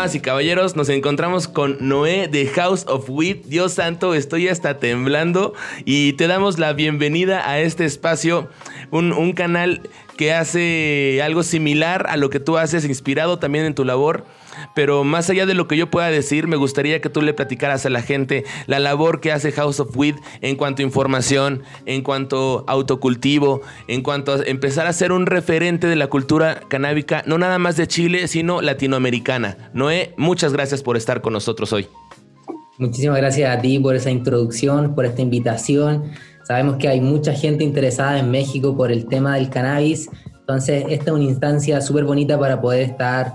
Y caballeros, nos encontramos con Noé de House of Wit. Dios santo, estoy hasta temblando y te damos la bienvenida a este espacio, un canal que hace algo similar a lo que tú haces, inspirado también en tu labor pero más allá de lo que yo pueda decir, me gustaría que tú le platicaras a la gente la labor que hace House of Weed en cuanto a información, en cuanto a autocultivo, en cuanto a empezar a ser un referente de la cultura canábica, no nada más de Chile, sino latinoamericana. Noé, muchas gracias por estar con nosotros hoy. Muchísimas gracias a ti por esa introducción, por esta invitación. Sabemos que hay mucha gente interesada en México por el tema del cannabis, entonces esta es una instancia súper bonita para poder estar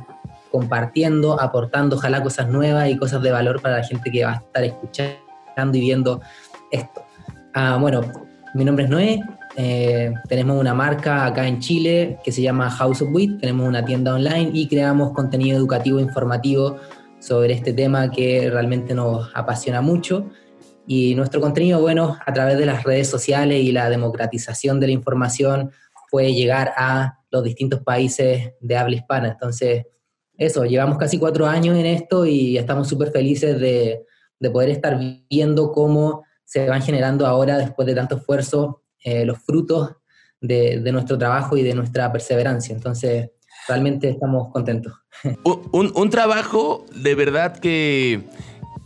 compartiendo, aportando ojalá cosas nuevas y cosas de valor para la gente que va a estar escuchando y viendo esto. Ah, bueno, mi nombre es Noé, eh, tenemos una marca acá en Chile que se llama House of Wheat, tenemos una tienda online y creamos contenido educativo e informativo sobre este tema que realmente nos apasiona mucho. Y nuestro contenido, bueno, a través de las redes sociales y la democratización de la información puede llegar a los distintos países de habla hispana. Entonces, eso, llevamos casi cuatro años en esto y estamos súper felices de, poder estar viendo cómo se van generando ahora, después de tanto esfuerzo, eh, los frutos de, nuestro trabajo y de nuestra perseverancia. Entonces, realmente estamos contentos. Un, trabajo de verdad que,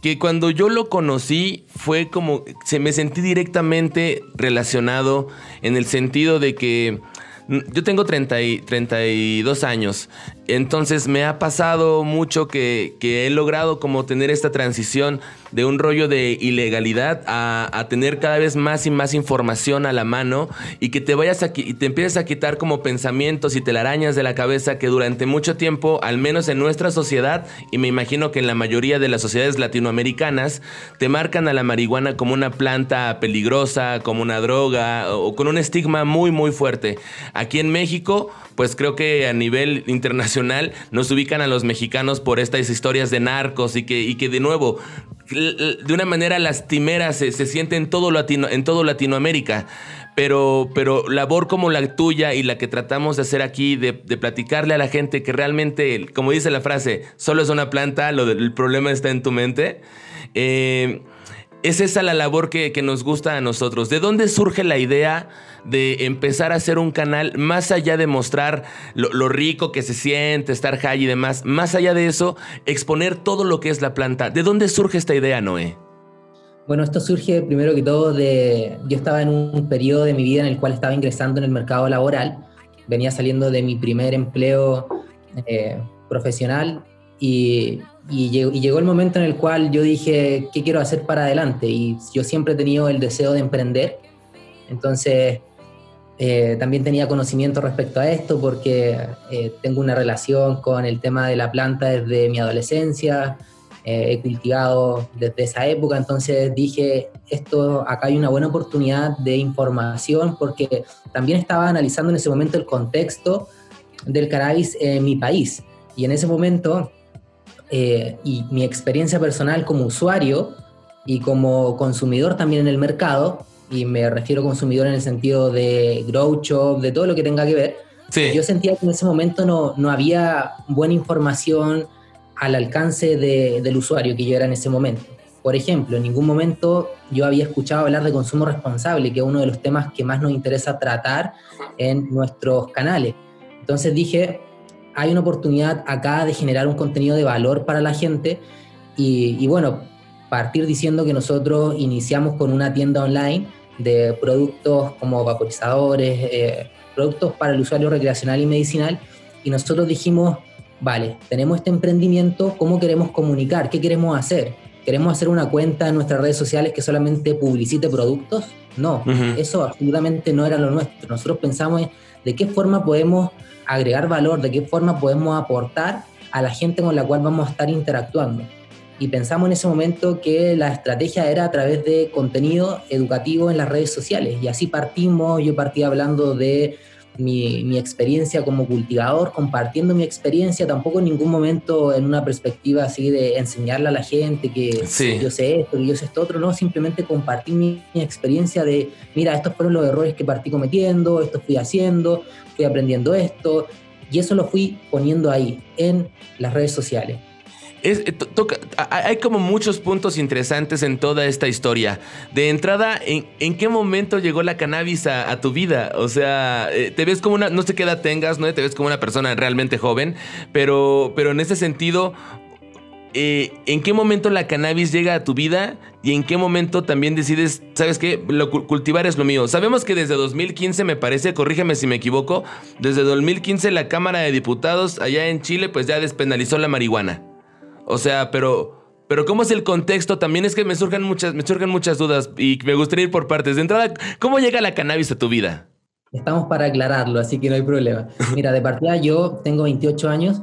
que cuando yo lo conocí fue como, se me sentí directamente relacionado en el sentido de que yo tengo 30 y, 32 años. Entonces me ha pasado mucho que, he logrado como tener esta transición de un rollo de ilegalidad a, tener cada vez más y más información a la mano y que te vayas a, y te empieces a quitar como pensamientos y telarañas de la cabeza que durante mucho tiempo, al menos en nuestra sociedad, y me imagino que en la mayoría de las sociedades latinoamericanas, te marcan a la marihuana como una planta peligrosa, como una droga o con un estigma muy muy fuerte. Aquí en México, pues creo que a nivel internacional nos ubican a los mexicanos por estas historias de narcos y que, y que de nuevo, de una manera lastimera se, se siente en todo, Latino, en todo Latinoamérica. Pero, pero labor como la tuya y la que tratamos de hacer aquí, de, platicarle a la gente que realmente, como dice la frase, solo es una planta, lo el problema está en tu mente. Eh, es esa la labor que, nos gusta a nosotros. ¿De dónde surge la idea de empezar a hacer un canal más allá de mostrar lo, rico que se siente, estar high y demás? Más allá de eso, exponer todo lo que es la planta. ¿De dónde surge esta idea, Noé? Bueno, esto surge primero que todo de... Yo estaba en un periodo de mi vida en el cual estaba ingresando en el mercado laboral. Venía saliendo de mi primer empleo eh, profesional y y llegó, el momento en el cual yo dije, ¿qué quiero hacer para adelante? Y yo siempre he tenido el deseo de emprender. Entonces, eh, también tenía conocimiento respecto a esto porque eh, tengo una relación con el tema de la planta desde mi adolescencia, eh, he cultivado desde esa época, entonces dije, esto, acá hay una buena oportunidad de información porque también estaba analizando en ese momento el contexto del cannabis en mi país y en ese momento eh, y mi experiencia personal como usuario y como consumidor también en el mercado, y me refiero a consumidor en el sentido de grow shop, de todo lo que tenga que ver, yo sentía que en ese momento no, no había buena información al alcance de, del usuario que yo era en ese momento. Por ejemplo, en ningún momento yo había escuchado hablar de consumo responsable, que es uno de los temas que más nos interesa tratar en nuestros canales. Entonces dije, hay una oportunidad acá de generar un contenido de valor para la gente y, bueno, partir diciendo que nosotros iniciamos con una tienda online de productos como vaporizadores, eh, productos para el usuario recreacional y medicinal y nosotros dijimos, vale, tenemos este emprendimiento, ¿cómo queremos comunicar? ¿Qué queremos hacer? ¿Queremos hacer una cuenta en nuestras redes sociales que solamente publicite productos? No, eso absolutamente no era lo nuestro. Nosotros pensamos de qué forma podemos agregar valor, de qué forma podemos aportar a la gente con la cual vamos a estar interactuando. Y pensamos en ese momento que la estrategia era a través de contenido educativo en las redes sociales. Y así partimos, yo partí hablando de mi, experiencia como cultivador, compartiendo mi experiencia, tampoco en ningún momento en una perspectiva así de enseñarle a la gente que yo sé esto, que yo sé esto otro, no, simplemente compartir mi, experiencia de, mira, estos fueron los errores que partí cometiendo, esto fui haciendo, fui aprendiendo esto, y eso lo fui poniendo ahí, en las redes sociales. Eh, hay como muchos puntos interesantes en toda esta historia. De entrada, ¿en, qué momento llegó la cannabis a, tu vida? O sea, eh, te ves como una, no sé qué edad tengas, ¿no? Te ves como una persona realmente joven, pero, pero en ese sentido, eh, ¿en qué momento la cannabis llega a tu vida? Y en qué momento también decides, ¿sabes qué? Lo, cultivar es lo mío. Sabemos que desde 2015, me parece, corrígeme si me equivoco, desde 2015 la Cámara de Diputados allá en Chile pues ya despenalizó la marihuana. O sea, pero, pero ¿cómo es el contexto? También es que me surgen muchas, me surgen muchas dudas y me gustaría ir por partes. De entrada, ¿cómo llega la cannabis a tu vida? Estamos para aclararlo, así que no hay problema. Mira, de partida yo tengo 28 años.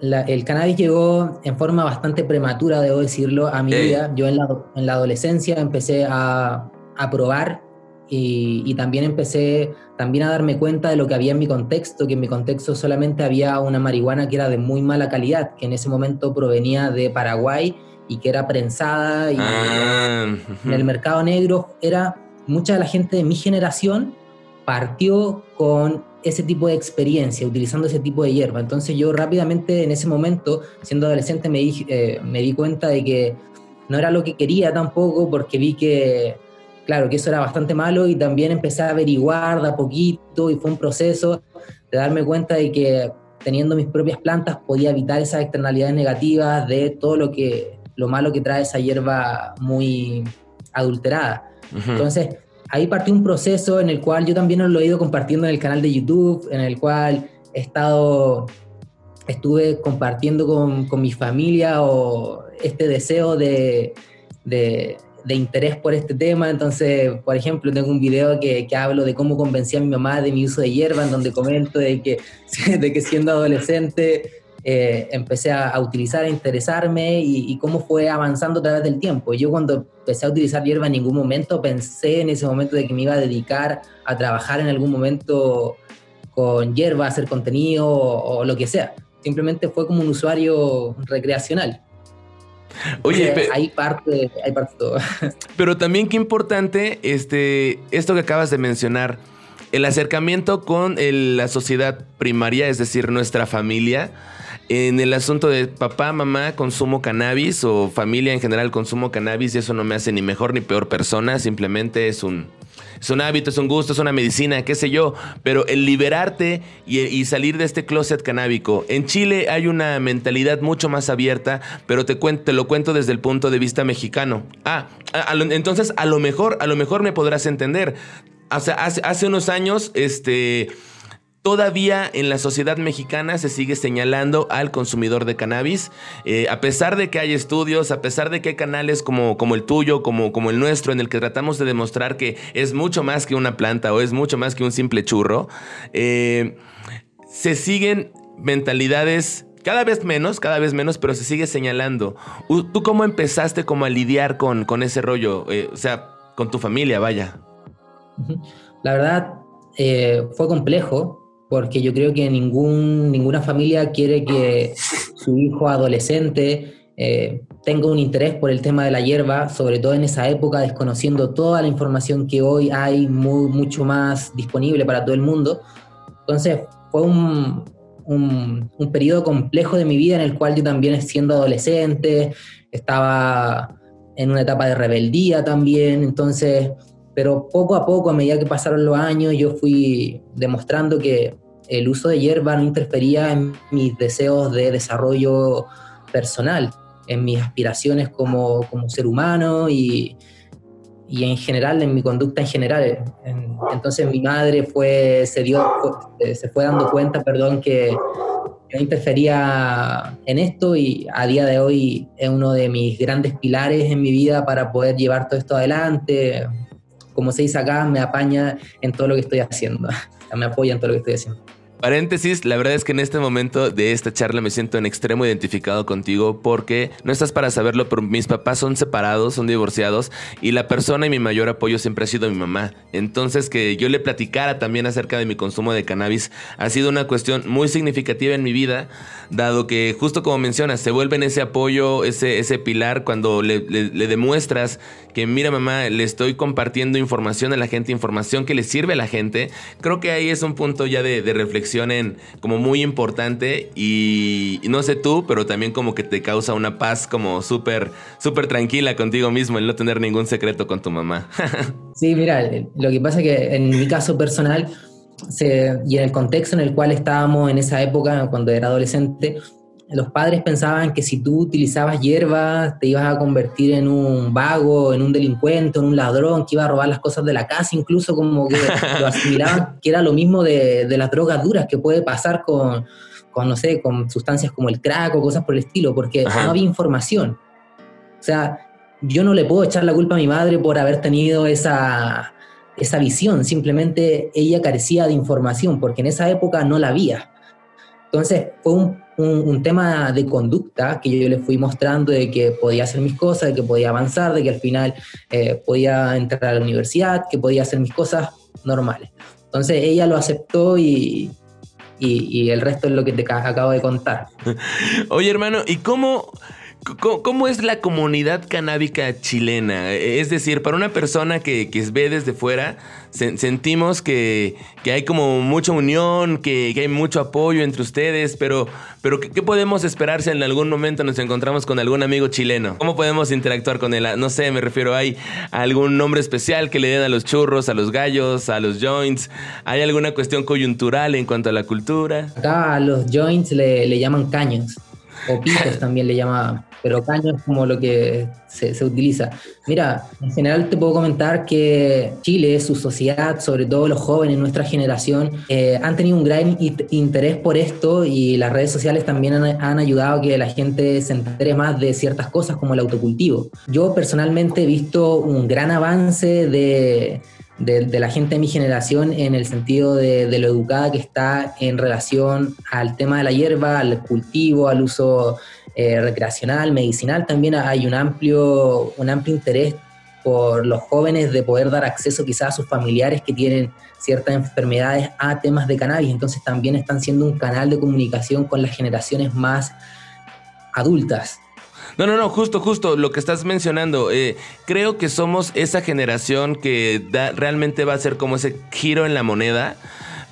el cannabis llegó en forma bastante prematura, debo decirlo, a mi vida. Yo en la, en la adolescencia empecé a, a probar y, también empecé también a darme cuenta de lo que había en mi contexto, que en mi contexto solamente había una marihuana que era de muy mala calidad, que en ese momento provenía de Paraguay y que era prensada y ah, en el mercado negro era mucha de la gente de mi generación partió con ese tipo de experiencia, utilizando ese tipo de hierba. Entonces yo rápidamente en ese momento, siendo adolescente, me eh, me di cuenta de que no era lo que quería tampoco, porque vi que claro, que eso era bastante malo y también empecé a averiguar de a poquito y fue un proceso de darme cuenta de que teniendo mis propias plantas podía evitar esas externalidades negativas de todo lo que lo malo que trae esa hierba muy adulterada. Entonces, ahí partió un proceso en el cual yo también lo he ido compartiendo en el canal de YouTube, en el cual he estado estuve compartiendo con, con mi familia o este deseo de, de, de interés por este tema. Entonces, por ejemplo, tengo un video que, que, hablo de cómo convencí a mi mamá de mi uso de hierba, en donde comento de que, de que siendo adolescente eh, empecé a, utilizar, a interesarme y, cómo fue avanzando a través del tiempo. Yo cuando empecé a utilizar hierba en ningún momento pensé en ese momento de que me iba a dedicar a trabajar en algún momento con hierba, hacer contenido o lo que sea. Simplemente fue como un usuario recreacional. Oye, hay parte, hay parte todo. Pero también qué importante este, esto que acabas de mencionar, el acercamiento con la sociedad primaria, es decir, nuestra familia, en el asunto de papá, mamá, consumo cannabis o familia en general consumo cannabis y eso no me hace ni mejor ni peor persona, simplemente es un, es un hábito, es un gusto, es una medicina, qué sé yo, pero el liberarte y, salir de este closet canábico. En Chile hay una mentalidad mucho más abierta, pero te, te lo cuento desde el punto de vista mexicano. Ah, entonces a lo mejor, a lo mejor me podrás entender. O sea, hace unos años, este Todavía en la sociedad mexicana se sigue señalando al consumidor de cannabis, eh, a pesar de que hay estudios, a pesar de que hay canales como, como el tuyo, como, como el nuestro, en el que tratamos de demostrar que es mucho más que una planta o es mucho más que un simple churro, eh, se siguen mentalidades cada vez menos, cada vez menos, pero se sigue señalando. ¿Tú cómo empezaste como a lidiar con, con ese rollo? Eh, o sea, con tu familia, vaya. La verdad, fue complejo porque yo creo que ningún, ninguna familia quiere que su hijo adolescente eh, tenga un interés por el tema de la hierba, sobre todo en esa época, desconociendo toda la información que hoy hay muy, mucho más disponible para todo el mundo. Entonces fue un, un, un periodo complejo de mi vida en el cual yo también siendo adolescente, estaba en una etapa de rebeldía también, entonces pero poco a poco, a medida que pasaron los años, yo fui demostrando que el uso de hierba no interfería en mis deseos de desarrollo personal, en mis aspiraciones como, como ser humano y, y, en general, en mi conducta en general. entonces mi madre fue, se, dio, se fue dando cuenta, perdón, que yo interfería en esto y a día de hoy es uno de mis grandes pilares en mi vida para poder llevar todo esto adelante, como se dice acá, me apaña en todo lo que estoy haciendo, me apoya en todo lo que estoy haciendo. Paréntesis, la verdad es que en este momento de esta charla me siento en extremo identificado contigo porque no estás para saberlo, pero mis papás son separados, son divorciados y la persona y mi mayor apoyo siempre ha sido mi mamá. Entonces que yo le platicara también acerca de mi consumo de cannabis ha sido una cuestión muy significativa en mi vida, dado que justo como mencionas, se vuelve en ese apoyo, ese, ese pilar cuando le, demuestras que mira mamá, le estoy compartiendo información a la gente, información que le sirve a la gente. Creo que ahí es un punto ya de reflexión reflexionen como muy importante y, no sé tú, pero también como que te causa una paz como súper, súper tranquila contigo mismo el no tener ningún secreto con tu mamá. sí, mira, lo que pasa es que en mi caso personal y en el contexto en el cual estábamos en esa época, cuando era adolescente, los padres pensaban que si tú utilizabas hierbas te ibas a convertir en un vago, en un delincuente, en un ladrón, que iba a robar las cosas de la casa, incluso como que lo asimilaban que era lo mismo de, las drogas duras que puede pasar con, con, no sé, con sustancias como el crack o cosas por el estilo, porque no había información. O sea, yo no le puedo echar la culpa a mi madre por haber tenido esa, esa visión, simplemente ella carecía de información, porque en esa época no la había. Entonces fue un, un, tema de conducta que yo le fui mostrando de que podía hacer mis cosas, de que podía avanzar, de que al final eh, podía entrar a la universidad, que podía hacer mis cosas normales. Entonces ella lo aceptó y, y, y el resto es lo que te acabo de contar. Oye hermano, ¿y cómo... ¿Cómo, es la comunidad canábica chilena? Es decir, para una persona que, que ve desde fuera, sentimos que, hay como mucha unión, que, hay mucho apoyo entre ustedes, pero, pero ¿qué, podemos esperar si en algún momento nos encontramos con algún amigo chileno? ¿Cómo podemos interactuar con él? No sé, me refiero, ¿hay algún nombre especial que le den a los churros, a los gallos, a los joints? ¿Hay alguna cuestión coyuntural en cuanto a la cultura? Acá a los joints le, le llaman caños, o pitos también le llamaban pero caño es como lo que se, utiliza. Mira, en general te puedo comentar que Chile, su sociedad, sobre todo los jóvenes, nuestra generación, eh, han tenido un gran interés por esto y las redes sociales también han, ayudado a que la gente se entere más de ciertas cosas como el autocultivo. Yo personalmente he visto un gran avance de de, la gente de mi generación en el sentido de, lo educada que está en relación al tema de la hierba, al cultivo, al uso eh, recreacional, medicinal. También hay un amplio, un amplio interés por los jóvenes de poder dar acceso quizás a sus familiares que tienen ciertas enfermedades a temas de cannabis. Entonces también están siendo un canal de comunicación con las generaciones más adultas. No, no, no, justo, justo lo que estás mencionando. Eh, creo que somos esa generación que realmente va a ser como ese giro en la moneda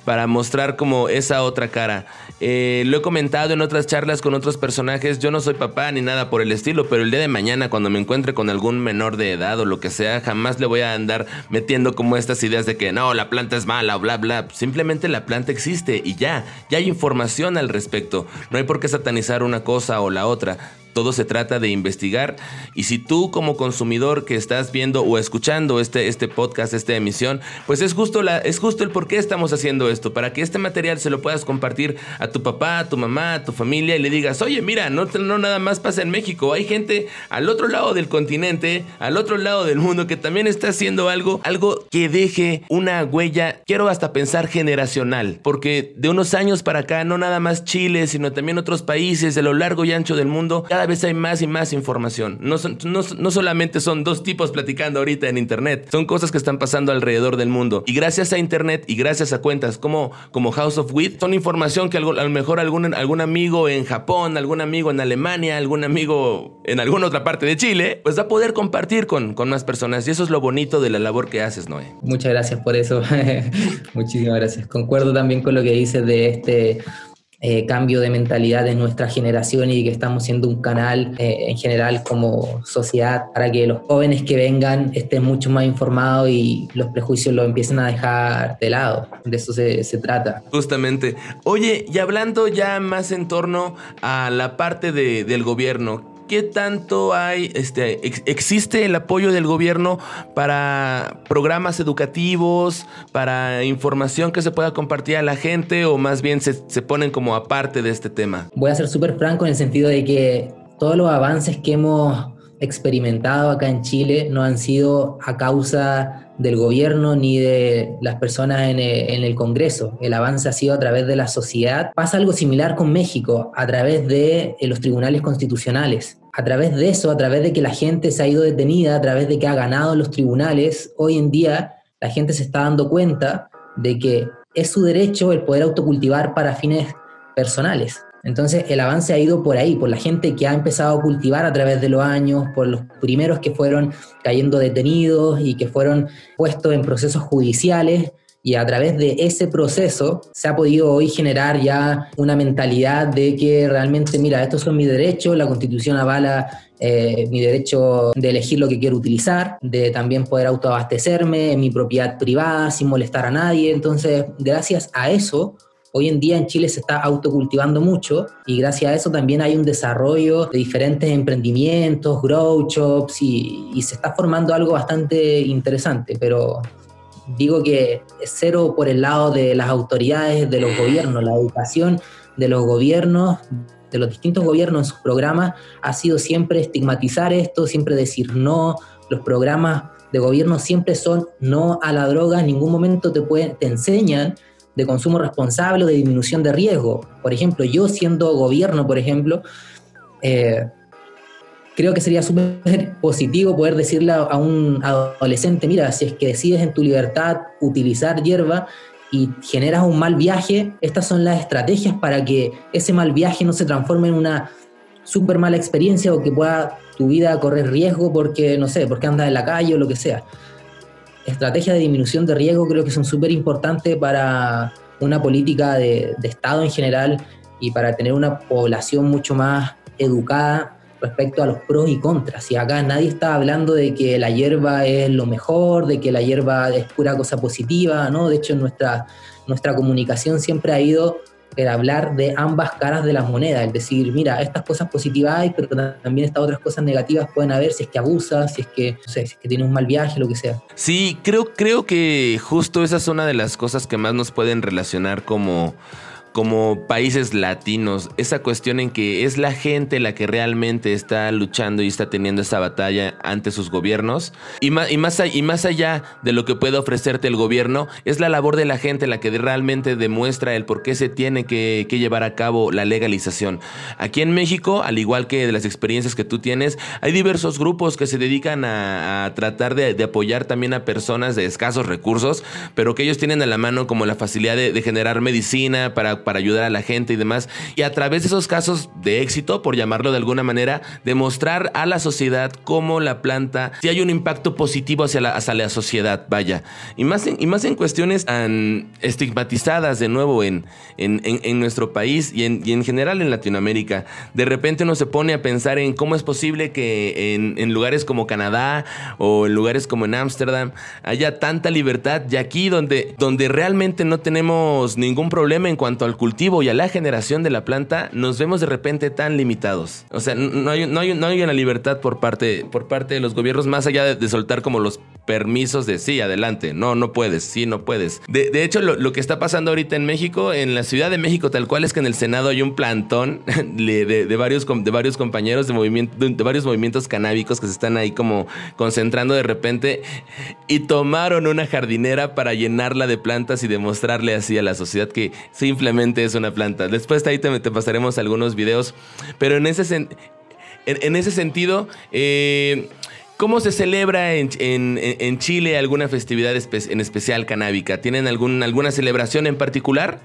para mostrar como esa otra cara. Eh, lo he comentado en otras charlas con otros personajes, yo no soy papá ni nada por el estilo, pero el día de mañana cuando me encuentre con algún menor de edad o lo que sea, jamás le voy a andar metiendo como estas ideas de que no, la planta es mala o bla, bla. Simplemente la planta existe y ya, ya hay información al respecto. No hay por qué satanizar una cosa o la otra. Todo se trata de investigar y si tú como consumidor que estás viendo o escuchando este, este podcast, esta emisión, pues es justo, la, es justo el por qué estamos haciendo esto, para que este material se lo puedas compartir tu papá, a tu mamá, a tu familia y le digas, oye, mira, no, no nada más pasa en México, hay gente al otro lado del continente, al otro lado del mundo que también está haciendo algo, algo que deje una huella, quiero hasta pensar generacional, porque de unos años para acá, no nada más Chile, sino también otros países de lo largo y ancho del mundo, cada vez hay más y más información. No, no, solamente son dos tipos platicando ahorita en Internet, son cosas que están pasando alrededor del mundo. Y gracias a Internet y gracias a cuentas como, como House of Wheat, son información que a lo mejor algún, algún amigo en Japón, algún amigo en Alemania, algún amigo en alguna otra parte de Chile, pues va a poder compartir con, con más personas. Y eso es lo bonito de la labor que haces, Noé. Muchas gracias por eso. Muchísimas gracias. Concuerdo también con lo que dices de este eh, cambio de mentalidad de nuestra generación y que estamos siendo un canal eh, en general como sociedad para que los jóvenes que vengan estén mucho más informados y los prejuicios los empiecen a dejar de lado. De eso se, se trata. Justamente. Oye, y hablando ya más en torno a la parte de, del gobierno, ¿Qué tanto hay, este, existe el apoyo del gobierno para programas educativos, para información que se pueda compartir a la gente o más bien se, se ponen como aparte de este tema? Voy a ser súper franco en el sentido de que todos los avances que hemos experimentado acá en Chile no han sido a causa del gobierno ni de las personas en el, Congreso. El avance ha sido a través de la sociedad. Pasa algo similar con México, a través de eh, los tribunales constitucionales. A través de eso, a través de que la gente se ha ido detenida, a través de que ha ganado los tribunales, hoy en día la gente se está dando cuenta de que es su derecho el poder autocultivar para fines personales. Entonces el avance ha ido por ahí, por la gente que ha empezado a cultivar a través de los años, por los primeros que fueron cayendo detenidos y que fueron puestos en procesos judiciales Y a través de ese proceso se ha podido hoy generar ya una mentalidad de que realmente, mira, estos son mis derechos, la constitución avala eh, mi derecho de elegir lo que quiero utilizar, de también poder autoabastecerme en mi propiedad privada sin molestar a nadie. Entonces, gracias a eso, Hoy en día en Chile se está autocultivando mucho y gracias a eso también hay un desarrollo de diferentes emprendimientos, grow shops y, se está formando algo bastante interesante, pero digo que cero por el lado de las autoridades, de los gobiernos, la educación de los gobiernos, de los distintos gobiernos en sus programas, ha sido siempre estigmatizar esto, siempre decir no, los programas de gobierno siempre son no a la droga, en ningún momento te, pueden, te enseñan de consumo responsable o de disminución de riesgo. Por ejemplo, yo siendo gobierno, por ejemplo, eh, creo que sería súper positivo poder decirle a un adolescente, mira, si es que decides en tu libertad utilizar hierba y generas un mal viaje, estas son las estrategias para que ese mal viaje no se transforme en una súper mala experiencia o que pueda tu vida correr riesgo porque, no sé, porque andas en la calle o lo que sea. Estrategias de disminución de riesgo creo que son súper importantes para una política de, de Estado en general y para tener una población mucho más educada respecto a los pros y contras. Y acá nadie está hablando de que la hierba es lo mejor, de que la hierba es pura cosa positiva, ¿no? De hecho, nuestra, nuestra comunicación siempre ha ido a hablar de ambas caras de las monedas, es decir, mira, estas cosas positivas hay, pero también estas otras cosas negativas pueden haber si es que abusas, si es que, no sé, si es que tienes un mal viaje, lo que sea. Sí, creo, creo que justo esa es una de las cosas que más nos pueden relacionar como como países latinos, esa cuestión en que es la gente la que realmente está luchando y está teniendo esa batalla ante sus gobiernos, y más, y más, y más allá de lo que puede ofrecerte el gobierno, es la labor de la gente la que realmente demuestra el por qué se tiene que, llevar a cabo la legalización. Aquí en México, al igual que de las experiencias que tú tienes, hay diversos grupos que se dedican a, tratar de, apoyar también a personas de escasos recursos, pero que ellos tienen a la mano como la facilidad de generar medicina para para ayudar a la gente y demás. Y a través de esos casos de éxito, por llamarlo de alguna manera, demostrar a la sociedad cómo la planta, si hay un impacto positivo hacia la, hacia la sociedad, vaya. Y más en, y más en cuestiones estigmatizadas de nuevo en, en, en, nuestro país y y en general en Latinoamérica. De repente uno se pone a pensar en cómo es posible que en, lugares como Canadá o en lugares como en Ámsterdam haya tanta libertad y aquí donde, donde realmente no tenemos ningún problema en cuanto al cultivo y a la generación de la planta, nos vemos de repente tan limitados. O sea, no hay, no hay, no hay una libertad por parte, por parte de los gobiernos más allá de, soltar como los permisos de sí, adelante, no, no puedes, sí, no puedes. De, de hecho, lo, lo, que está pasando ahorita en México, en la Ciudad de México, tal cual es que en el Senado hay un plantón de, de varios, de varios compañeros de, movimiento, de varios movimientos canábicos que se están ahí como concentrando de repente y tomaron una jardinera para llenarla de plantas y demostrarle así a la sociedad que es una planta. Después de ahí te, pasaremos algunos videos. Pero en ese, en, ese sentido, eh, ¿cómo se celebra en, Chile alguna festividad en especial canábica? ¿Tienen algún, alguna celebración en particular?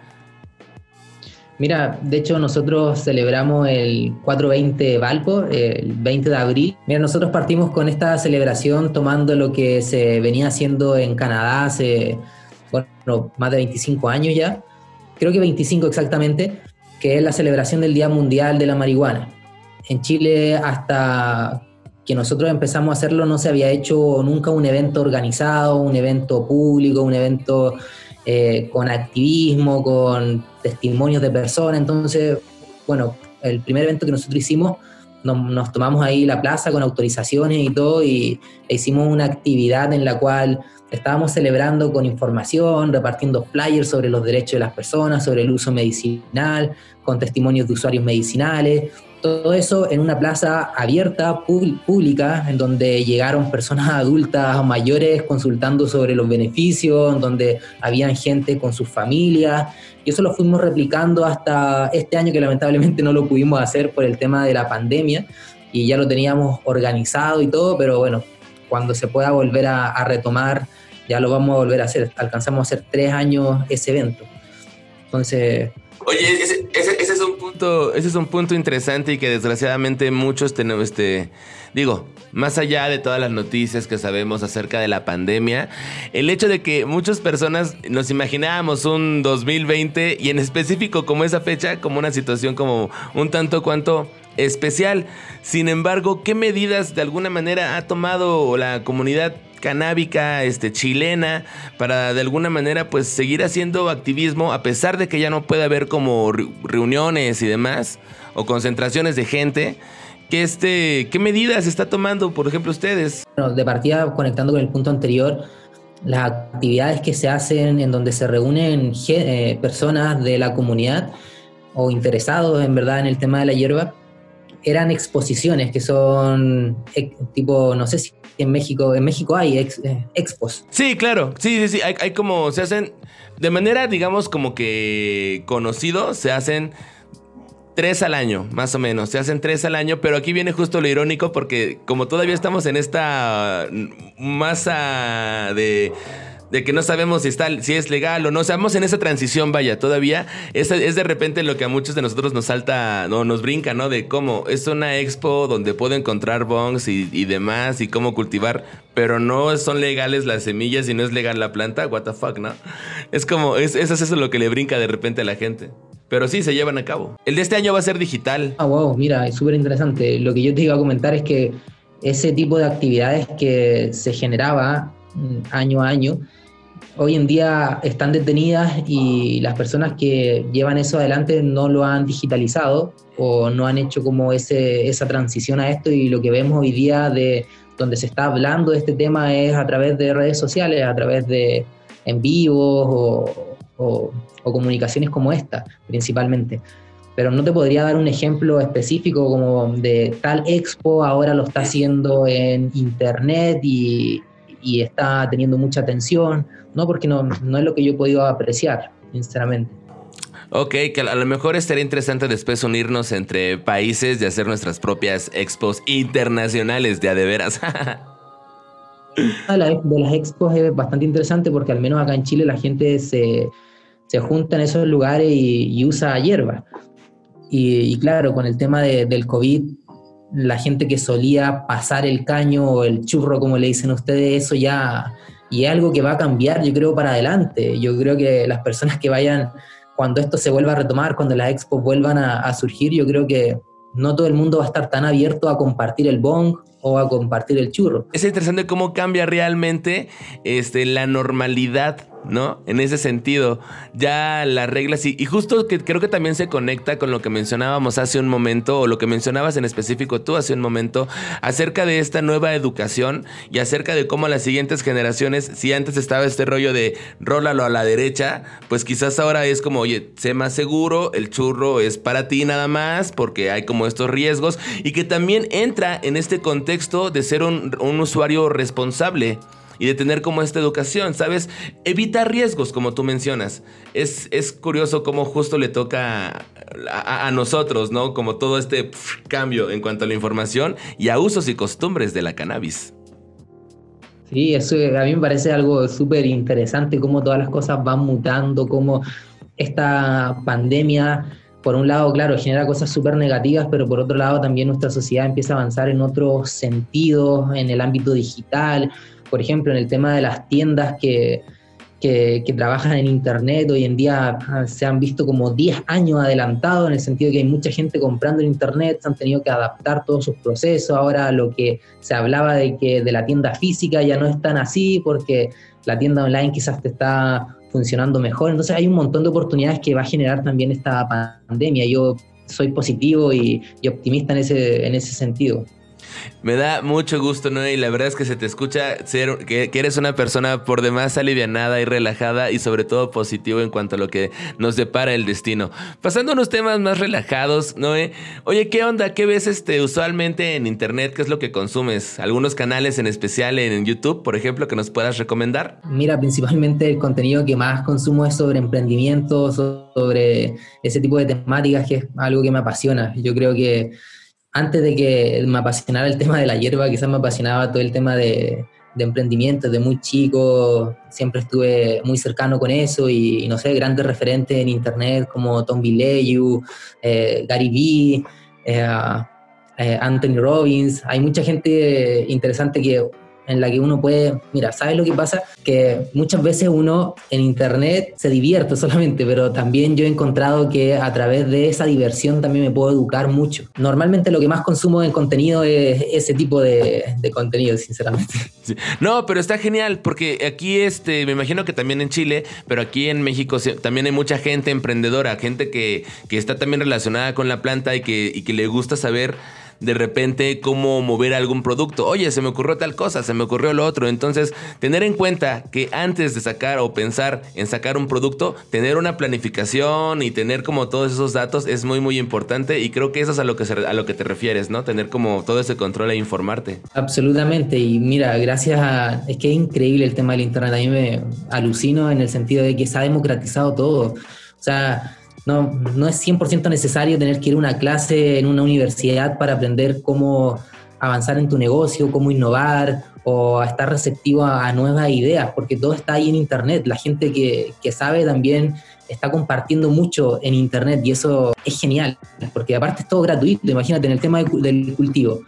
Mira, de hecho nosotros celebramos el 420 Valpo, el 20 de abril. Mira, nosotros partimos con esta celebración tomando lo que se venía haciendo en Canadá hace, bueno, más de 25 años ya, creo que 25 exactamente, que es la celebración del Día Mundial de la Marihuana. En Chile, hasta que nosotros empezamos a hacerlo, no se había hecho nunca un evento organizado, un evento público, un evento eh, con activismo, con testimonios de personas. Entonces, bueno, el primer evento que nosotros hicimos, nos, tomamos ahí la plaza con autorizaciones y todo, y e hicimos una actividad en la cual Estábamos celebrando con información, repartiendo flyers sobre los derechos de las personas, sobre el uso medicinal, con testimonios de usuarios medicinales. Todo eso en una plaza abierta, pública, en donde llegaron personas adultas mayores consultando sobre los beneficios, en donde habían gente con sus familias. Y eso lo fuimos replicando hasta este año, que lamentablemente no lo pudimos hacer por el tema de la pandemia. Y ya lo teníamos organizado y todo, pero bueno, cuando se pueda volver a, retomar, ya lo vamos a volver a hacer. Alcanzamos a hacer tres años ese evento. Entonces, Oye, ese, es un punto, ese es un punto interesante y que desgraciadamente muchos tenemos, este, digo, más allá de todas las noticias que sabemos acerca de la pandemia, el hecho de que muchas personas nos imaginábamos un 2020 y en específico como esa fecha, como una situación como un tanto cuanto especial. Sin embargo, ¿qué medidas de alguna manera ha tomado la comunidad canábica este, chilena para de alguna manera pues seguir haciendo activismo a pesar de que ya no puede haber como reuniones y demás o concentraciones de gente. ¿Qué, este, ¿Qué medidas está tomando, por ejemplo, ustedes? de partida, conectando con el punto anterior, las actividades que se hacen en donde se reúnen eh, personas de la comunidad o interesados en verdad en el tema de la hierba, eran exposiciones que son eh, tipo, no sé si en México, en México hay eh, expos. Sí, claro, sí, sí, sí, hay, como, se hacen, de manera, digamos, como que conocido, se hacen tres al año, más o menos. Se hacen tres al año, pero aquí viene justo lo irónico porque como todavía estamos en esta masa de de que no sabemos si, está, si es legal o no. Estamos en esa transición, vaya, todavía. Es, es de repente lo que a muchos de nosotros nos salta, no, nos brinca, ¿no? De cómo es una expo donde puedo encontrar bongs y, demás y cómo cultivar, pero no son legales las semillas y no es legal la planta. What the fuck, ¿no? Es como, es, eso es eso lo que le brinca de repente a la gente. Pero sí, se llevan a cabo. El de este año va a ser digital. Ah, wow, mira, es súper interesante. Lo que yo te iba a comentar es que ese tipo de actividades que se generaba mm, año a año, hoy en día están detenidas y las personas que llevan eso adelante no lo han digitalizado o no han hecho como ese, esa transición a esto. Y lo que vemos hoy día de donde se está hablando de este tema es a través de redes sociales, a través de en vivos o, o, o comunicaciones como esta principalmente. Pero no te podría dar un ejemplo específico como de tal expo ahora lo está haciendo en internet y, y está teniendo mucha atención, ¿no? Porque no, no es lo que yo he podido apreciar, sinceramente. Ok, que a lo mejor estaría interesante después unirnos entre países y hacer nuestras propias expos internacionales de a de veras. de las expos es bastante interesante porque al menos acá en Chile la gente se, se junta en esos lugares y, usa hierba. Y, claro, con el tema del COVID la gente que solía pasar el caño o el churro, como le dicen ustedes, eso ya, y es algo que va a cambiar, yo creo, para adelante. Yo creo que las personas que vayan, cuando esto se vuelva a retomar, cuando las expos vuelvan a, surgir, yo creo que no todo el mundo va a estar tan abierto a compartir el bong o a compartir el churro. Es interesante cómo cambia realmente este, la normalidad ¿no? En ese sentido, ya las reglas y, y, justo que creo que también se conecta con lo que mencionábamos hace un momento o lo que mencionabas en específico tú hace un momento acerca de esta nueva educación y acerca de cómo las siguientes generaciones, si antes estaba este rollo de rólalo a la derecha, pues quizás ahora es como, oye, sé más seguro, el churro es para ti nada más porque hay como estos riesgos y que también entra en este contexto de ser un, un usuario responsable y de tener como esta educación, ¿sabes? Evita riesgos, como tú mencionas. Es, es curioso cómo justo le toca a, nosotros, ¿no? Como todo este cambio en cuanto a la información y a usos y costumbres de la cannabis. Sí, eso a mí me parece algo súper interesante, cómo todas las cosas van mutando, cómo esta pandemia, por un lado, claro, genera cosas súper negativas, pero por otro lado también nuestra sociedad empieza a avanzar en otros sentidos, en el ámbito digital, por ejemplo, en el tema de las tiendas que, que, trabajan en Internet, hoy en día ah, se han visto como 10 años adelantados, en el sentido de que hay mucha gente comprando en Internet, se han tenido que adaptar todos sus procesos, ahora lo que se hablaba de que de la tienda física ya no es tan así, porque la tienda online quizás te está funcionando mejor, entonces hay un montón de oportunidades que va a generar también esta pandemia. Yo soy positivo y, y optimista en ese, en ese sentido. Me da mucho gusto, ¿no? Y la verdad es que se te escucha ser que, eres una persona por demás alivianada y relajada y sobre todo positivo en cuanto a lo que nos depara el destino. Pasando a unos temas más relajados, ¿no? Oye, ¿qué onda? ¿Qué ves este, usualmente en internet? ¿Qué es lo que consumes? ¿Algunos canales en especial en YouTube, por ejemplo, que nos puedas recomendar? Mira, principalmente el contenido que más consumo es sobre emprendimiento, sobre ese tipo de temáticas, que es algo que me apasiona. Yo creo que antes de que me apasionara el tema de la hierba, quizás me apasionaba todo el tema de, emprendimiento, de muy chico, siempre estuve muy cercano con eso y, no sé, grandes referentes en internet como Tom Bileyu, eh, Gary Vee, eh, eh, Anthony Robbins, hay mucha gente interesante que en la que uno puede, mira, ¿sabes lo que pasa? Que muchas veces uno en internet se divierte solamente, pero también yo he encontrado que a través de esa diversión también me puedo educar mucho. Normalmente lo que más consumo en contenido es ese tipo de, contenido, sinceramente. No, pero está genial, porque aquí este, me imagino que también en Chile, pero aquí en México también hay mucha gente emprendedora, gente que, que está también relacionada con la planta y que, y que le gusta saber de repente cómo mover algún producto. Oye, se me ocurrió tal cosa, se me ocurrió lo otro. Entonces, tener en cuenta que antes de sacar o pensar en sacar un producto, tener una planificación y tener como todos esos datos es muy, muy importante. Y creo que eso es a lo que, a lo que te refieres, ¿no? Tener como todo ese control e informarte. Absolutamente. Y mira, gracias a... Es que es increíble el tema del Internet. A mí me alucino en el sentido de que se ha democratizado todo. O sea, no, no es 100% necesario tener que ir a una clase en una universidad para aprender cómo avanzar en tu negocio, cómo innovar o estar receptivo a, nuevas ideas, porque todo está ahí en Internet. La gente que, que sabe también está compartiendo mucho en internet y eso es genial, porque aparte es todo gratuito, imagínate en el tema del cultivo.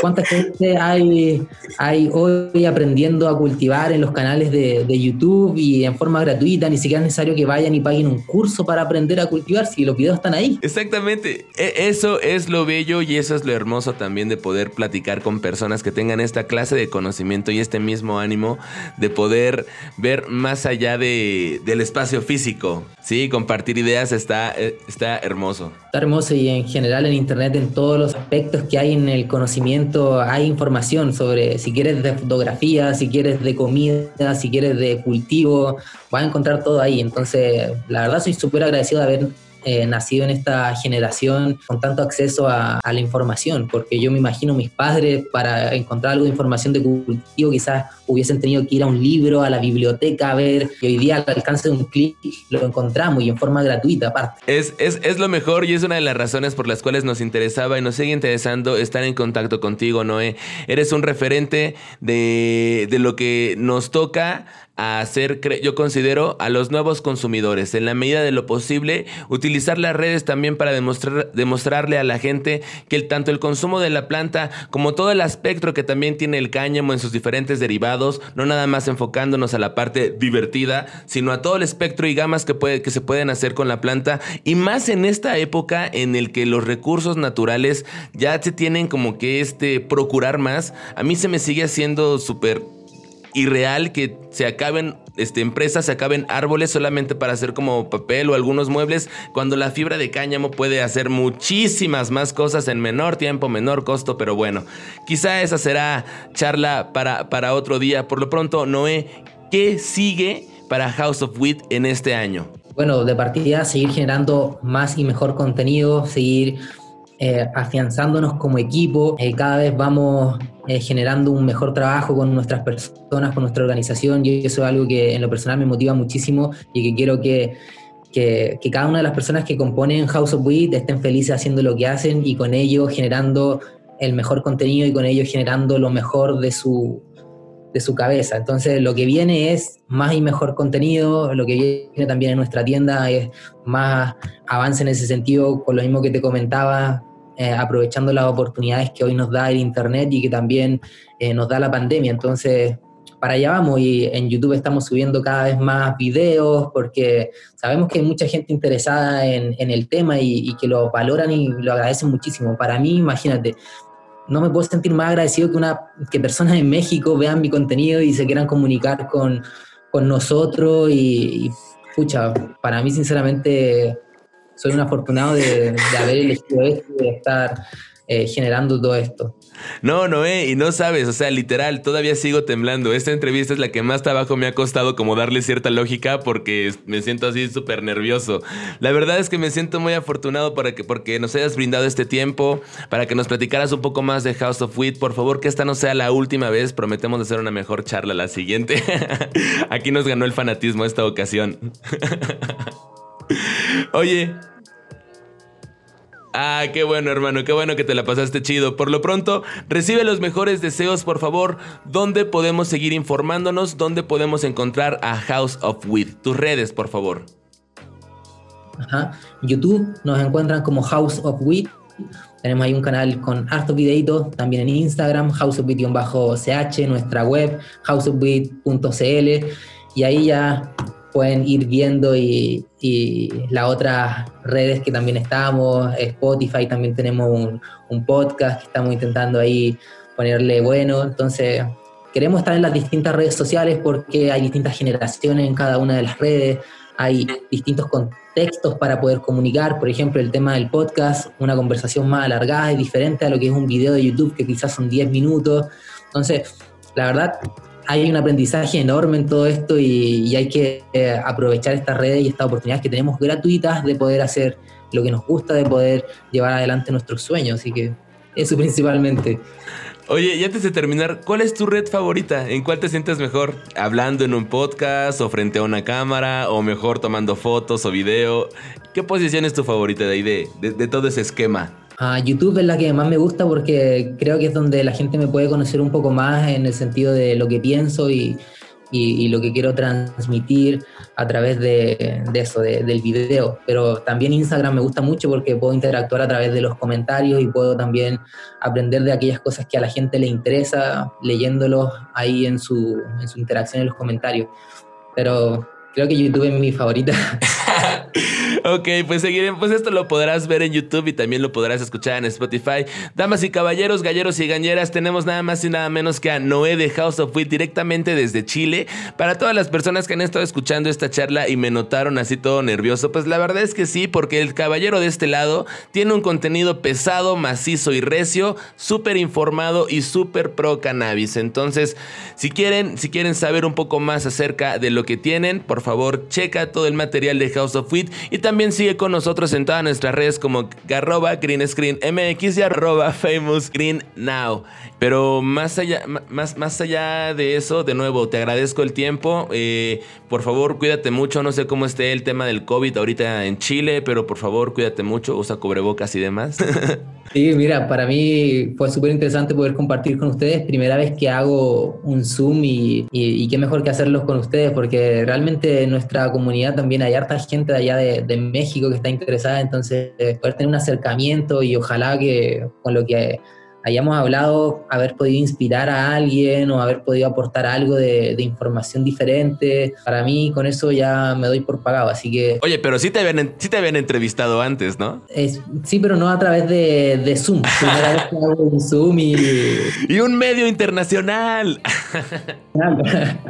¿Cuánta gente hay, hay hoy aprendiendo a cultivar en los canales de, de, YouTube y en forma gratuita? Ni siquiera es necesario que vayan y paguen un curso para aprender a cultivar si los videos están ahí. Exactamente. E, eso es lo bello y eso es lo hermoso también de poder platicar con personas que tengan esta clase de conocimiento y este mismo ánimo de poder ver más allá de, del espacio físico. Sí, compartir ideas está, eh, está hermoso. Está hermoso y en general en Internet, en todos los aspectos que hay en el conocimiento, hay información sobre si quieres de fotografía, si quieres de comida, si quieres de cultivo, vas a encontrar todo ahí. Entonces, la verdad soy súper agradecido de haber eh, nacido en esta generación con tanto acceso a, la información, porque yo me imagino mis padres para encontrar algo de información de cultivo quizás hubiesen tenido que ir a un libro, a la biblioteca a ver, y hoy día al alcance de un clic lo encontramos y en forma gratuita aparte. Es, es, es lo mejor y es una de las razones por las cuales nos interesaba y nos sigue interesando estar en contacto contigo, Noé. Eres un referente de, de lo que nos toca a hacer, yo considero, a los nuevos consumidores, en la medida de lo posible, utilizar las redes también para demostrar, demostrarle a la gente que el, tanto el consumo de la planta como todo el espectro que también tiene el cáñamo en sus diferentes derivados, no nada más enfocándonos a la parte divertida, sino a todo el espectro y gamas que, puede, que se pueden hacer con la planta, y más en esta época en el que los recursos naturales ya se tienen como que este procurar más, a mí se me sigue haciendo súper irreal que se acaben este, empresas, se acaben árboles solamente para hacer como papel o algunos muebles, cuando la fibra de cáñamo puede hacer muchísimas más cosas en menor tiempo, menor costo, pero bueno, quizá esa será charla para, para otro día. Por lo pronto, Noé, ¿qué sigue para House of Wheat en este año? Bueno, de partida seguir generando más y mejor contenido, seguir eh, afianzándonos como equipo, eh, cada vez vamos eh, generando un mejor trabajo con nuestras personas, con nuestra organización, y eso es algo que en lo personal me motiva muchísimo y que quiero que, que, cada una de las personas que componen House of Wheat estén felices haciendo lo que hacen y con ello generando el mejor contenido y con ello generando lo mejor de su, de su cabeza. Entonces lo que viene es más y mejor contenido, lo que viene también en nuestra tienda es más avance en ese sentido, con lo mismo que te comentaba, eh, aprovechando las oportunidades que hoy nos da el Internet y que también eh, nos da la pandemia. Entonces, para allá vamos y en YouTube estamos subiendo cada vez más videos porque sabemos que hay mucha gente interesada en, el tema y, que lo valoran y lo agradecen muchísimo. Para mí, imagínate, no me puedo sentir más agradecido que, una, que personas en México vean mi contenido y se quieran comunicar con, con nosotros y, y, pucha, para mí sinceramente soy un afortunado de, haber elegido esto y de estar eh, generando todo esto. No, no, eh, y no sabes, o sea, literal, todavía sigo temblando. Esta entrevista es la que más trabajo me ha costado como darle cierta lógica porque me siento así súper nervioso. La verdad es que me siento muy afortunado para que, porque nos hayas brindado este tiempo, para que nos platicaras un poco más de House of Wheat. Por favor, que esta no sea la última vez, prometemos hacer una mejor charla la siguiente. Aquí nos ganó el fanatismo esta ocasión. Oye, Ah, qué bueno, hermano, qué bueno que te la pasaste chido. Por lo pronto, recibe los mejores deseos, por favor. ¿Dónde podemos seguir informándonos? ¿Dónde podemos encontrar a House of Weed? Tus redes, por favor. Ajá. YouTube nos encuentran como House of Weed. Tenemos ahí un canal con hartos videitos, también en Instagram, houseofweed-ch, nuestra web, houseofweed.cl, y ahí ya pueden ir viendo y, las otras redes que también estamos, Spotify, también tenemos un, un, podcast que estamos intentando ahí ponerle bueno, entonces queremos estar en las distintas redes sociales porque hay distintas generaciones en cada una de las redes, hay distintos contextos para poder comunicar, por ejemplo, el tema del podcast, una conversación más alargada y diferente a lo que es un video de YouTube que quizás son 10 minutos. Entonces, la verdad, hay un aprendizaje enorme en todo esto y, hay que eh, aprovechar estas redes y estas oportunidades que tenemos gratuitas de poder hacer lo que nos gusta, de poder llevar adelante nuestros sueños. Así que eso principalmente. Oye, y antes de terminar, ¿cuál es tu red favorita? ¿En cuál te sientes mejor? ¿Hablando en un podcast o frente a una cámara o mejor tomando fotos o video? ¿Qué posición es tu favorita de ahí de, todo ese esquema? YouTube es la que más me gusta porque creo que es donde la gente me puede conocer un poco más en el sentido de lo que pienso y, y, lo que quiero transmitir a través de, eso, del video. Pero también Instagram me gusta mucho porque puedo interactuar a través de los comentarios y puedo también aprender de aquellas cosas que a la gente le interesa leyéndolos ahí en su, en su interacción en los comentarios. Pero creo que YouTube es mi favorita. ok, pues seguiremos. Pues esto lo podrás ver en YouTube y también lo podrás escuchar en Spotify. Damas y caballeros, galleros y gañeras, tenemos nada más y nada menos que a Noé de House of Wheat directamente desde Chile. Para todas las personas que han estado escuchando esta charla y me notaron así todo nervioso, pues la verdad es que sí, porque el caballero de este lado tiene un contenido pesado, macizo y recio, súper informado y súper pro cannabis. Entonces, si quieren, si quieren saber un poco más acerca de lo que tienen, por favor, checa todo el material de House of Wheat y también sigue con nosotros en todas nuestras redes como Green Screen MX y arroba Famous Green Now. Pero más allá, más, más allá de eso, de nuevo, te agradezco el tiempo. Eh, por favor, cuídate mucho. No sé cómo esté el tema del COVID ahorita en Chile, pero por favor, cuídate mucho. Usa cubrebocas y demás. Sí, mira, para mí fue súper interesante poder compartir con ustedes. Primera vez que hago un Zoom y, y, qué mejor que hacerlos con ustedes, porque realmente en nuestra comunidad también hay harta gente de allá de, de México que está interesada. Entonces, poder tener un acercamiento y ojalá que con lo que hayamos hablado, haber podido inspirar a alguien o haber podido aportar algo de, información diferente. Para mí, con eso ya me doy por pagado, así que... Oye, pero sí te habían, sí te habían entrevistado antes, ¿no? sí, pero no a través de, Zoom. Primera vez que hago un Zoom y... Y un medio internacional.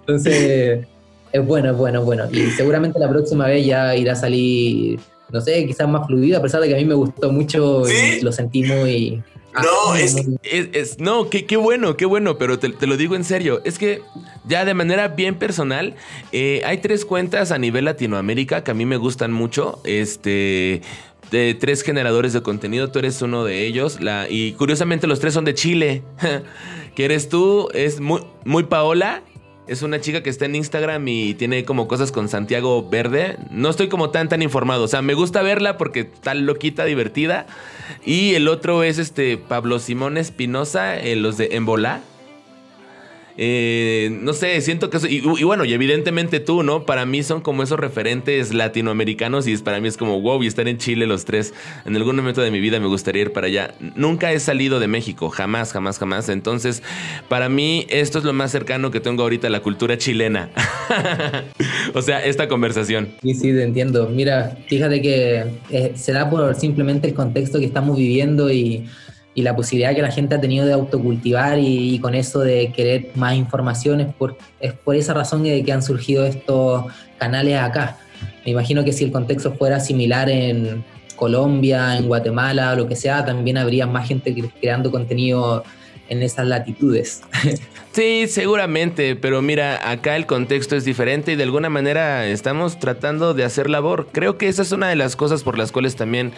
Entonces, es bueno, es bueno, es bueno. Y seguramente la próxima vez ya irá a salir no sé, quizás más fluido, a pesar de que a mí me gustó mucho y lo sentí muy, no, es, es, no, qué, qué, bueno, qué bueno, pero te, lo digo en serio. Es que ya de manera bien personal, eh, hay tres cuentas a nivel Latinoamérica que a mí me gustan mucho. Este de tres generadores de contenido, tú eres uno de ellos. La, y curiosamente los tres son de Chile. que eres tú, es muy, muy Paola es una chica que está en Instagram y tiene como cosas con Santiago Verde. No estoy como tan tan informado. O sea, me gusta verla porque está loquita, divertida. Y el otro es este Pablo Simón Espinosa, eh, los de Embolá. Eh, no sé, siento que... y, bueno, y evidentemente tú, ¿no? Para mí son como esos referentes latinoamericanos y para mí es como, wow, y estar en Chile los tres. En algún momento de mi vida me gustaría ir para allá. Nunca he salido de México, jamás, jamás, jamás. Entonces, para mí esto es lo más cercano que tengo ahorita a la cultura chilena. o sea, esta conversación. Sí, sí, te entiendo. Mira, fíjate que eh, se da por simplemente el contexto que estamos viviendo y y la posibilidad que la gente ha tenido de autocultivar y, con eso de querer más información es por, es por esa razón de que han surgido estos canales acá. Me imagino que si el contexto fuera similar en Colombia, en Guatemala lo que sea, también habría más gente creando contenido en esas latitudes. Sí, seguramente, pero mira, acá el contexto es diferente y de alguna manera estamos tratando de hacer labor. Creo que esa es una de las cosas por las cuales también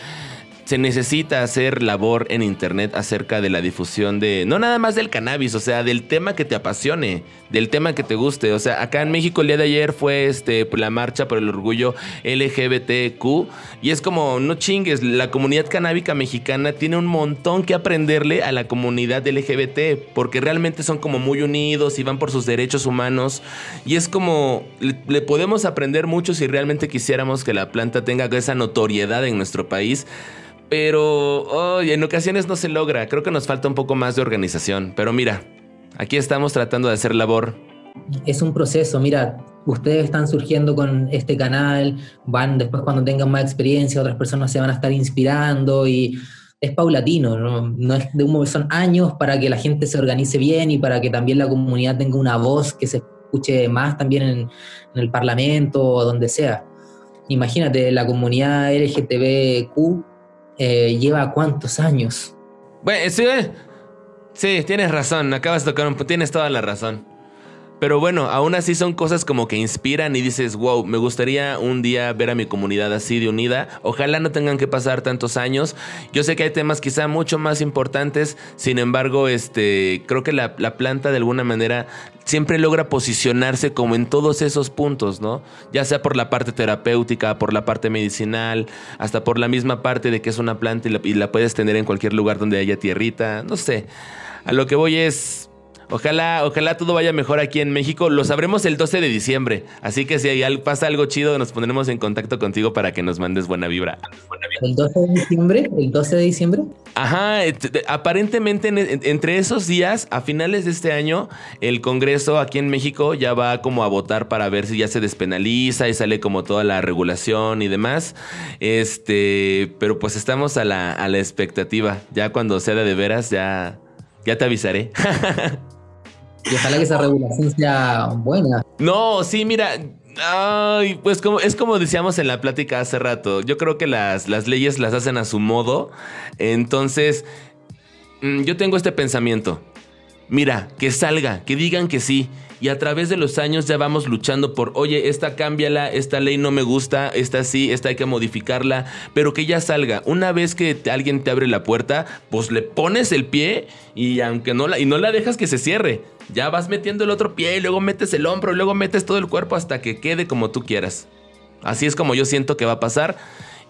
se necesita hacer labor en internet acerca de la difusión de, no nada más del cannabis, o sea, del tema que te apasione, del tema que te guste. O sea, acá en México el día de ayer fue este, la marcha por el orgullo LGBTQ y es como, no chingues, la comunidad canábica mexicana tiene un montón que aprenderle a la comunidad LGBT porque realmente son como muy unidos y van por sus derechos humanos y es como, le, podemos aprender mucho si realmente quisiéramos que la planta tenga esa notoriedad en nuestro país pero en ocasiones no se logra. Creo que nos falta un poco más de organización. Pero mira, aquí estamos tratando de hacer labor. Es un proceso, mira, ustedes están surgiendo con este canal, van después cuando tengan más experiencia, otras personas se van a estar inspirando y es paulatino, no, es de un son años para que la gente se organice bien y para que también la comunidad tenga una voz que se escuche más también en, en el parlamento o donde sea. Imagínate, la comunidad LGTBQ eh, lleva cuántos años. Bueno, sí, eh, sí, tienes razón, acabas de tocar un... Tienes toda la razón. Pero bueno, aún así son cosas como que inspiran y dices, wow, me gustaría un día ver a mi comunidad así de unida. Ojalá no tengan que pasar tantos años. Yo sé que hay temas quizá mucho más importantes, sin embargo, este, creo que la, la planta de alguna manera siempre logra posicionarse como en todos esos puntos, ¿no? Ya sea por la parte terapéutica, por la parte medicinal, hasta por la misma parte de que es una planta y la, y la puedes tener en cualquier lugar donde haya tierrita, no sé. A lo que voy es Ojalá, ojalá todo vaya mejor aquí en México. Lo sabremos el 12 de diciembre. Así que si pasa algo chido, nos pondremos en contacto contigo para que nos mandes buena vibra. ¿El 12 de diciembre? ¿El 12 de diciembre? Ajá, aparentemente entre esos días, a finales de este año, el Congreso aquí en México ya va como a votar para ver si ya se despenaliza y sale como toda la regulación y demás. Este, pero pues estamos a la, a la expectativa. Ya cuando sea de veras, ya, ya te avisaré. Y ojalá que esa regulación sea buena. No, sí, mira. Ay, pues como, es como decíamos en la plática hace rato. Yo creo que las, las leyes las hacen a su modo. Entonces, mm, yo tengo este pensamiento. Mira, que salga, que digan que sí. Y a través de los años ya vamos luchando por, oye, esta cámbiala, esta ley no me gusta, esta sí, esta hay que modificarla, pero que ya salga. Una vez que alguien te abre la puerta, pues le pones el pie y aunque no la, y no la dejas que se cierre. Ya vas metiendo el otro pie y luego metes el hombro y luego metes todo el cuerpo hasta que quede como tú quieras. Así es como yo siento que va a pasar.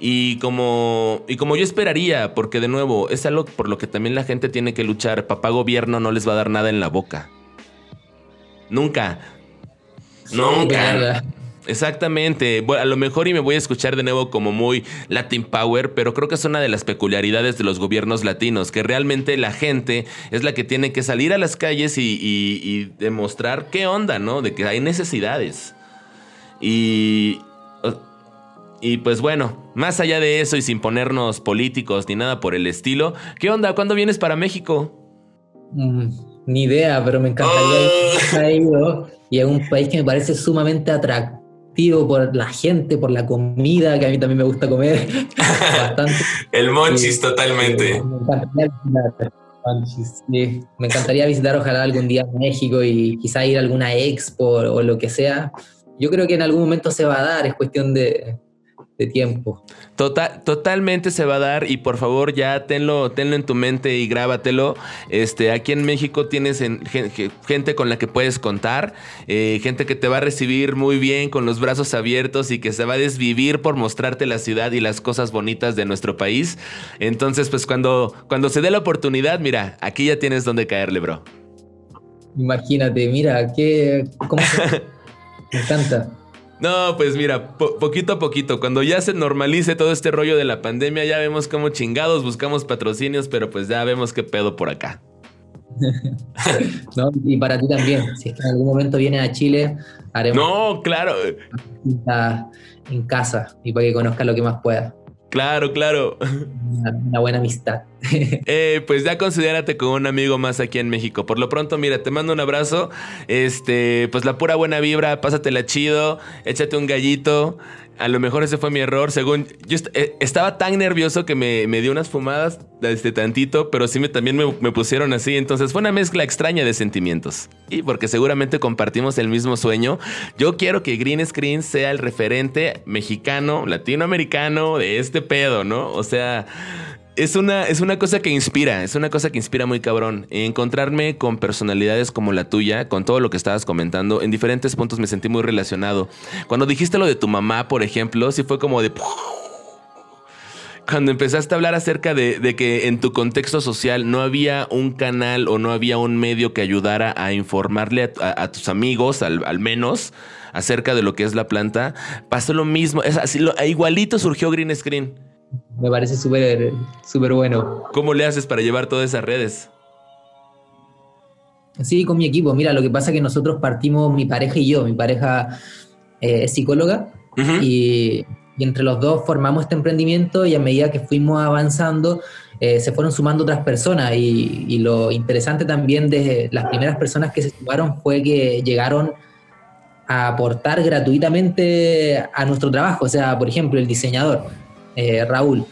Y como, y como yo esperaría, porque de nuevo, es algo por lo que también la gente tiene que luchar. Papá gobierno no les va a dar nada en la boca. Nunca. Nunca. Exactamente. a lo mejor y me voy a escuchar de nuevo como muy Latin Power, pero creo que es una de las peculiaridades de los gobiernos latinos, que realmente la gente es la que tiene que salir a las calles y, y demostrar qué onda, ¿no? De que hay necesidades. Y, y pues bueno, más allá de eso y sin ponernos políticos ni nada por el estilo, ¿qué onda? ¿Cuándo vienes para México? Mm, ni idea, pero me encantaría ir oh. y es un país que me parece sumamente atractivo por la gente, por la comida, que a mí también me gusta comer bastante. el monchis totalmente. me encantaría visitar. me encantaría visitar ojalá algún día México y quizá ir a alguna expo o lo que sea. Yo creo que en algún momento se va a dar, es cuestión de, de tiempo. Total, totalmente se va a dar y por favor ya tenlo, tenlo en tu mente y grábatelo. Este, aquí en México tienes gente con la que puedes contar, eh, gente que te va a recibir muy bien con los brazos abiertos y que se va a desvivir por mostrarte la ciudad y las cosas bonitas de nuestro país. Entonces, pues cuando, cuando se dé la oportunidad, mira, aquí ya tienes donde caerle, bro. Imagínate, mira, qué... ¿cómo Me encanta. No, pues mira, poquito a poquito, cuando ya se normalice todo este rollo de la pandemia, ya vemos cómo chingados buscamos patrocinios, pero pues ya vemos qué pedo por acá. no, y para ti también, si es que en algún momento vienes a Chile, haremos. No, claro. En casa y para que conozcas lo que más puedas. Claro, claro. Una, buena amistad. Eh, pues ya considérate como un amigo más aquí en México. Por lo pronto, mira, te mando un abrazo. Este, pues la pura buena vibra, pásatela chido, échate un gallito. A lo mejor ese fue mi error. Según yo eh, estaba tan nervioso que me, me dio unas fumadas desde tantito, pero sí me, también me, me, pusieron así. Entonces fue una mezcla extraña de sentimientos. Y porque seguramente compartimos el mismo sueño, yo quiero que Green Screen sea el referente mexicano, latinoamericano de este pedo, ¿no? O sea, es una, es una cosa que inspira, es una cosa que inspira muy cabrón. Encontrarme con personalidades como la tuya, con todo lo que estabas comentando, en diferentes puntos me sentí muy relacionado. Cuando dijiste lo de tu mamá, por ejemplo, sí fue como de... Cuando empezaste a hablar acerca de, que en tu contexto social no había un canal o no había un medio que ayudara a informarle a, tus amigos, al, al menos, acerca de lo que es la planta, pasó lo mismo. Es así, igualito surgió Green Screen me parece súper súper bueno. ¿Cómo le haces para llevar todas esas redes? Sí, con mi equipo. Mira, lo que pasa es que nosotros partimos, mi pareja y yo, mi pareja eh, es psicóloga y, entre los dos formamos este emprendimiento y a medida que fuimos avanzando eh, se fueron sumando otras personas y, y, lo interesante también de las primeras personas que se sumaron fue que llegaron a aportar gratuitamente a nuestro trabajo. O sea, por ejemplo, el diseñador eh, Raúl,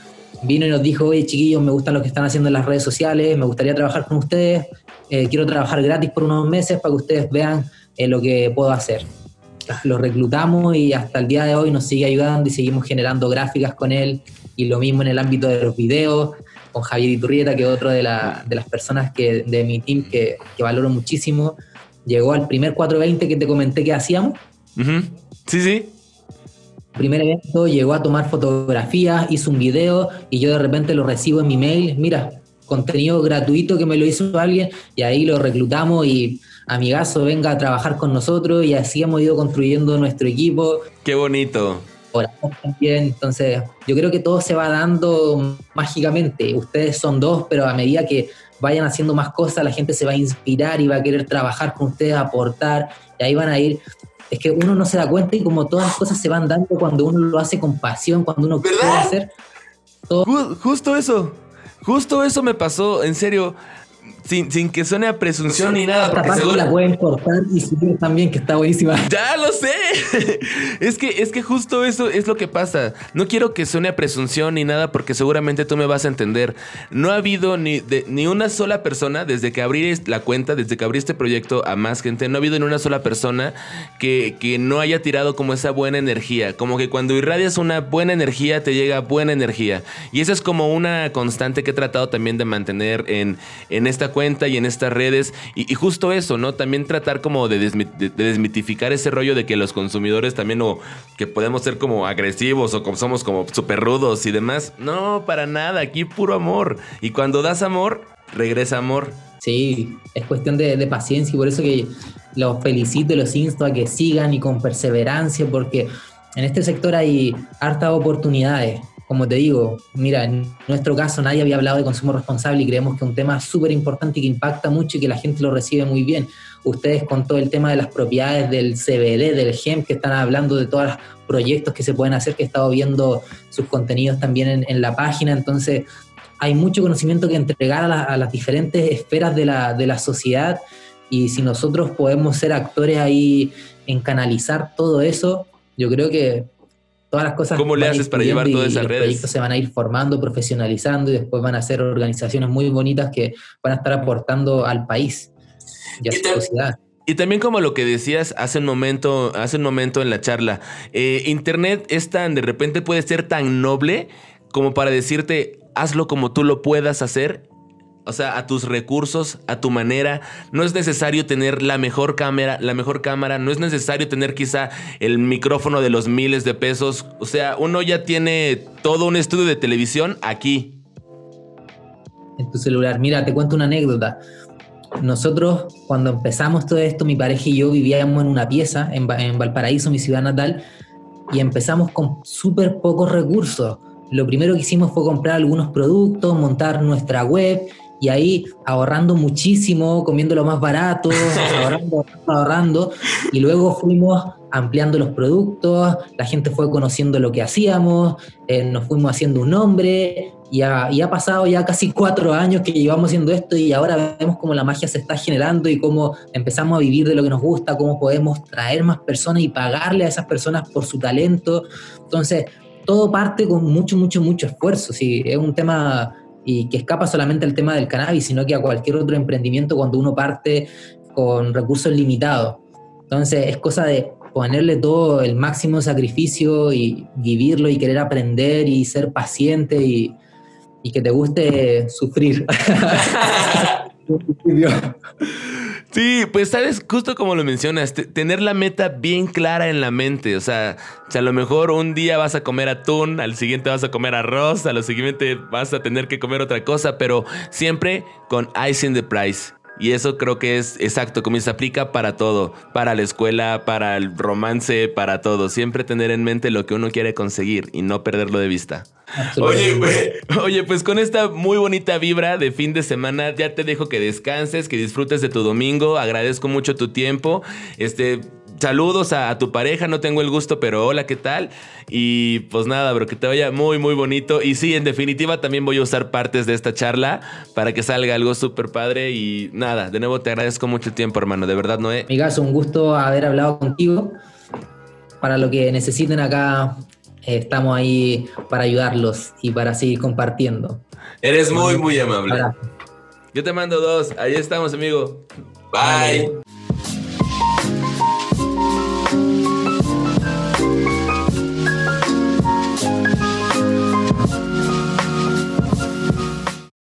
vino y nos dijo, oye chiquillos, me gustan lo que están haciendo en las redes sociales, me gustaría trabajar con ustedes, eh, quiero trabajar gratis por unos meses para que ustedes vean eh, lo que puedo hacer. Lo reclutamos y hasta el día de hoy nos sigue ayudando y seguimos generando gráficas con él y lo mismo en el ámbito de los videos, con Javier Iturrieta, que es otro de, las personas que, de mi team que, valoro muchísimo. Llegó al primer 420 que te comenté que hacíamos. Sí, sí primer evento llegó a tomar fotografías, hizo un video y yo de repente lo recibo en mi mail, mira, contenido gratuito que me lo hizo alguien y ahí lo reclutamos y amigazo venga a trabajar con nosotros y así hemos ido construyendo nuestro equipo. Qué bonito. También, entonces yo creo que todo se va dando mágicamente. Ustedes son dos, pero a medida que vayan haciendo más cosas, la gente se va a inspirar y va a querer trabajar con ustedes, aportar, y ahí van a ir es que uno no se da cuenta y como todas las cosas se van dando cuando uno lo hace con pasión, cuando uno quiere hacer. Justo eso, justo eso me pasó, en serio sin, que suene a presunción ni nada. Esta parte la pueden cortar y subir también, que está buenísima. Ya lo sé. es, que, es que justo eso es lo que pasa. No quiero que suene a presunción ni nada porque seguramente tú me vas a entender. No ha habido ni, ni una sola persona desde que abrí la cuenta, desde que abrí este proyecto a más gente, no ha habido ni una sola persona que, que no haya tirado como esa buena energía. Como que cuando irradias una buena energía, te llega buena energía. Y esa es como una constante que he tratado también de mantener en, en esta cuenta y en estas redes. Y, justo eso, ¿no? También tratar como de, desmitificar ese rollo de que los consumidores también o que podemos ser como agresivos o como somos como súper rudos y demás. No, para nada, aquí puro amor. Y cuando das amor, regresa amor. Sí, es cuestión de, de paciencia y por eso que los felicito y los insto a que sigan y con perseverancia porque en este sector hay hartas oportunidades como te digo, mira, en nuestro caso nadie había hablado de consumo responsable y creemos que es un tema súper importante y que impacta mucho y que la gente lo recibe muy bien. Ustedes con todo el tema de las propiedades del CBD, del GEM, que están hablando de todos los proyectos que se pueden hacer, que he estado viendo sus contenidos también en, la página, entonces hay mucho conocimiento que entregar a, las diferentes esferas de la, de la sociedad y si nosotros podemos ser actores ahí en canalizar todo eso, yo creo que todas las cosas. ¿Cómo le haces para llevar todas esas redes? Los proyectos se van a ir formando, profesionalizando y después van a ser organizaciones muy bonitas que van a estar aportando al país y a la sociedad. Y también como lo que decías hace un momento, hace un momento en la charla, eh, Internet es tan, de repente puede ser tan noble como para decirte, hazlo como tú lo puedas hacer o sea, a tus recursos, a tu manera. No es necesario tener la mejor cámara, la mejor cámara. No es necesario tener quizá el micrófono de los miles de pesos. O sea, uno ya tiene todo un estudio de televisión aquí. En tu celular. Mira, te cuento una anécdota. Nosotros, cuando empezamos todo esto, mi pareja y yo vivíamos en una pieza en, en Valparaíso, mi ciudad natal, y empezamos con súper pocos recursos. Lo primero que hicimos fue comprar algunos productos, montar nuestra web y ahí ahorrando muchísimo, comiendo lo más barato, ahorrando, ahorrando, y luego fuimos ampliando los productos, la gente fue conociendo lo que hacíamos, eh, nos fuimos haciendo un nombre Y ha, y ha, pasado ya casi cuatro años que llevamos haciendo esto y ahora vemos cómo la magia se está generando y cómo empezamos a vivir de lo que nos gusta, cómo podemos traer más personas y pagarle a esas personas por su talento. Entonces, todo parte con mucho, mucho, mucho esfuerzo. Sí, es un tema y que escapa solamente al tema del cannabis, sino que a cualquier otro emprendimiento cuando uno parte con recursos limitados. Entonces, es cosa de ponerle todo el máximo sacrificio y vivirlo y querer aprender y ser paciente y, y que te guste sufrir. Sí, pues sabes, justo como lo mencionas, tener la meta bien clara en la mente. O sea, a lo mejor un día vas a comer atún, al siguiente vas a comer arroz, al siguiente vas a tener que comer otra cosa, pero siempre con ice in the price. Y eso creo que es exacto, como se aplica para todo, para la escuela, para el romance, para todo. Siempre tener en mente lo que uno quiere conseguir y no perderlo de vista. Oye, oye, pues con esta muy bonita vibra de fin de semana, ya te dejo que descanses, que disfrutes de tu domingo. Agradezco mucho tu tiempo. Este, saludos a, tu pareja, no tengo el gusto, pero hola, ¿qué tal? Y pues nada, bro, que te vaya muy, muy bonito. Y sí, en definitiva también voy a usar partes de esta charla para que salga algo súper padre. Y nada, de nuevo te agradezco mucho el tiempo, hermano, de verdad, Noé. Migas, un gusto haber hablado contigo. Para lo que necesiten acá, eh, estamos ahí para ayudarlos y para seguir compartiendo. Eres muy, muy amable. Yo te mando dos. Ahí estamos, amigo. Bye.